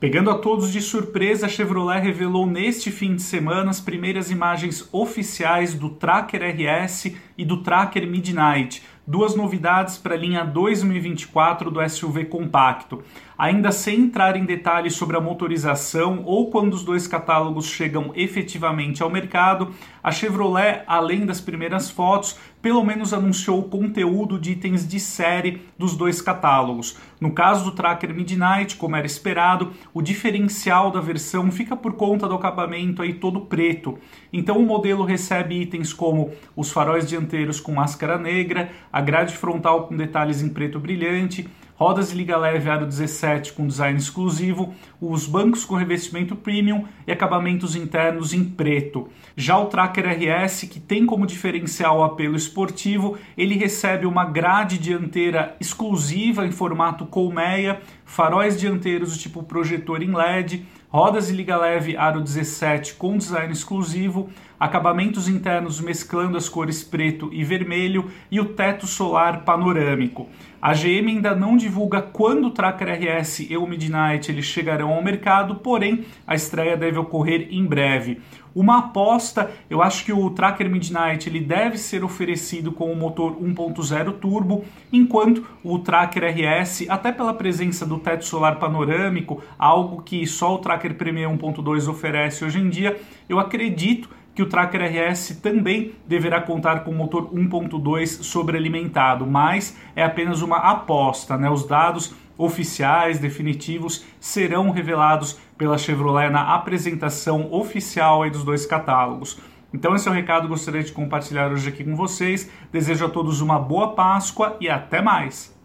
Pegando a todos de surpresa, a Chevrolet revelou neste fim de semana as primeiras imagens oficiais do Tracker RS e do Tracker Midnight, duas novidades para a linha 2024 do SUV compacto. Ainda sem entrar em detalhes sobre a motorização ou quando os dois catálogos chegam efetivamente ao mercado, a Chevrolet, além das primeiras fotos, pelo menos anunciou o conteúdo de itens de série dos dois catálogos. No caso do Tracker Midnight, como era esperado, o diferencial da versão fica por conta do acabamento aí todo preto. Então o modelo recebe itens como os faróis dianteiros com máscara negra, a grade frontal com detalhes em preto brilhante, rodas de liga leve aro 17 com design exclusivo, os bancos com revestimento premium e acabamentos internos em preto. Já o Tracker RS, que tem como diferencial o apelo esportivo, ele recebe uma grade dianteira exclusiva em formato colmeia, faróis dianteiros do tipo projetor em LED, rodas de liga leve aro 17 com design exclusivo, acabamentos internos mesclando as cores preto e vermelho e o teto solar panorâmico. A GM ainda não divulga quando o Tracker RS e o Midnight eles chegarão ao mercado, porém a estreia deve ocorrer em breve. Uma aposta, eu acho que o Tracker Midnight ele deve ser oferecido com o motor 1.0 turbo, enquanto o Tracker RS, até pela presença do teto solar panorâmico, algo que só o Tracker Premier 1.2 oferece hoje em dia, eu acredito que o Tracker RS também deverá contar com motor 1.2 sobrealimentado, mas é apenas uma aposta, né? Os dados oficiais, definitivos, serão revelados pela Chevrolet na apresentação oficial dos dois catálogos. Então esse é o recado que gostaria de compartilhar hoje aqui com vocês. Desejo a todos uma boa Páscoa e até mais!